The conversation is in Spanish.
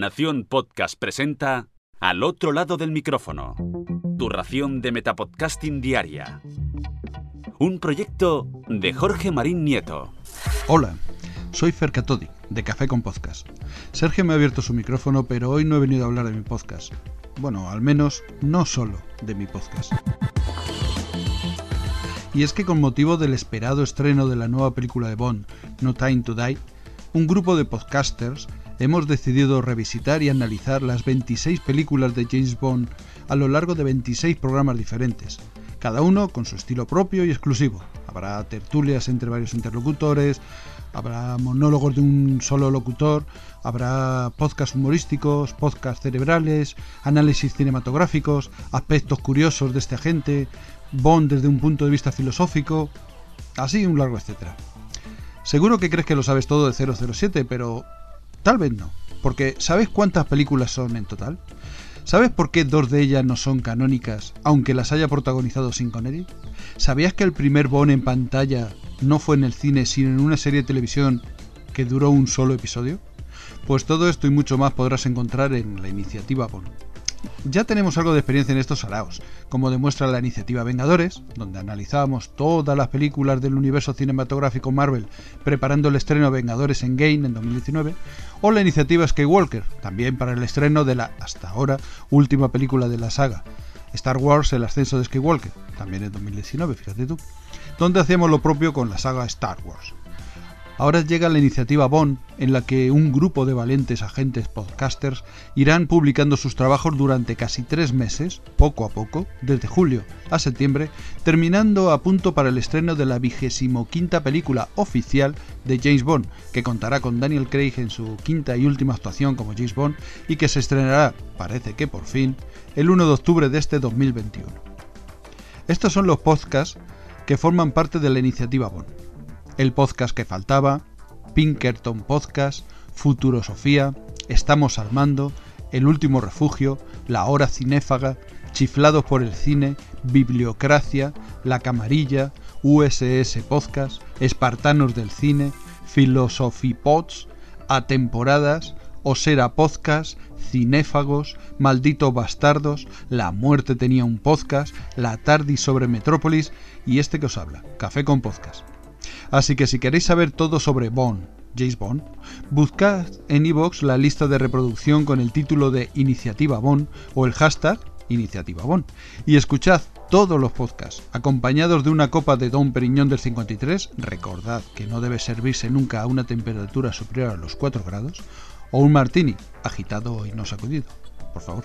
Nación Podcast presenta Al otro lado del micrófono. Tu ración de Metapodcasting Diaria. Un proyecto de Jorge Marín Nieto. Hola, soy Fer Catodi, de Café con Podcast. Sergio me ha abierto su micrófono, pero hoy no he venido a hablar de mi podcast. Bueno, al menos no solo de mi podcast. Y es que con motivo del esperado estreno de la nueva película de Bond, No Time to Die, un grupo de podcasters hemos decidido revisitar y analizar las 26 películas de James Bond a lo largo de 26 programas diferentes, cada uno con su estilo propio y exclusivo. Habrá tertulias entre varios interlocutores, habrá monólogos de un solo locutor, habrá podcasts humorísticos, podcasts cerebrales, análisis cinematográficos, aspectos curiosos de este agente, Bond desde un punto de vista filosófico, así un largo etcétera. Seguro que crees que lo sabes todo de 007, pero tal vez no, porque ¿sabes cuántas películas son en total? ¿Sabes por qué dos de ellas no son canónicas, aunque las haya protagonizado Sin Connery? ¿Sabías que el primer Bond en pantalla no fue en el cine, sino en una serie de televisión que duró un solo episodio? Pues todo esto y mucho más podrás encontrar en la iniciativa Bond. Ya tenemos algo de experiencia en estos salaos, como demuestra la iniciativa Vengadores, donde analizábamos todas las películas del universo cinematográfico Marvel preparando el estreno Vengadores en Game en 2019, o la iniciativa Skywalker, también para el estreno de la, hasta ahora, última película de la saga, Star Wars El ascenso de Skywalker, también en 2019, fíjate tú, donde hacíamos lo propio con la saga Star Wars. Ahora llega la iniciativa Bond, en la que un grupo de valientes agentes podcasters irán publicando sus trabajos durante casi tres meses, poco a poco, desde julio a septiembre, terminando a punto para el estreno de la vigésimo quinta película oficial de James Bond, que contará con Daniel Craig en su quinta y última actuación como James Bond y que se estrenará, parece que por fin, el 1 de octubre de este 2021. Estos son los podcasts que forman parte de la iniciativa Bond el podcast que faltaba, Pinkerton Podcast, Futurosofía, Estamos al mando, El último refugio, La hora cinéfaga, Chiflados por el cine, Bibliocracia, La camarilla, USS Podcast, Espartanos del cine, Filosofipods, A temporadas, Osera Podcast, Cinéfagos, Malditos Bastardos, La Muerte tenía un podcast, La Tardis sobre Metrópolis y este que os habla, Café con Podcast. Así que si queréis saber todo sobre Bond, James Bond, buscad en iVoox la lista de reproducción con el título de Iniciativa Bond o el hashtag Iniciativa Bond y escuchad todos los podcasts acompañados de una copa de Don Periñón del 53, recordad que no debe servirse nunca a una temperatura superior a los 4 grados, o un martini agitado y no sacudido, por favor.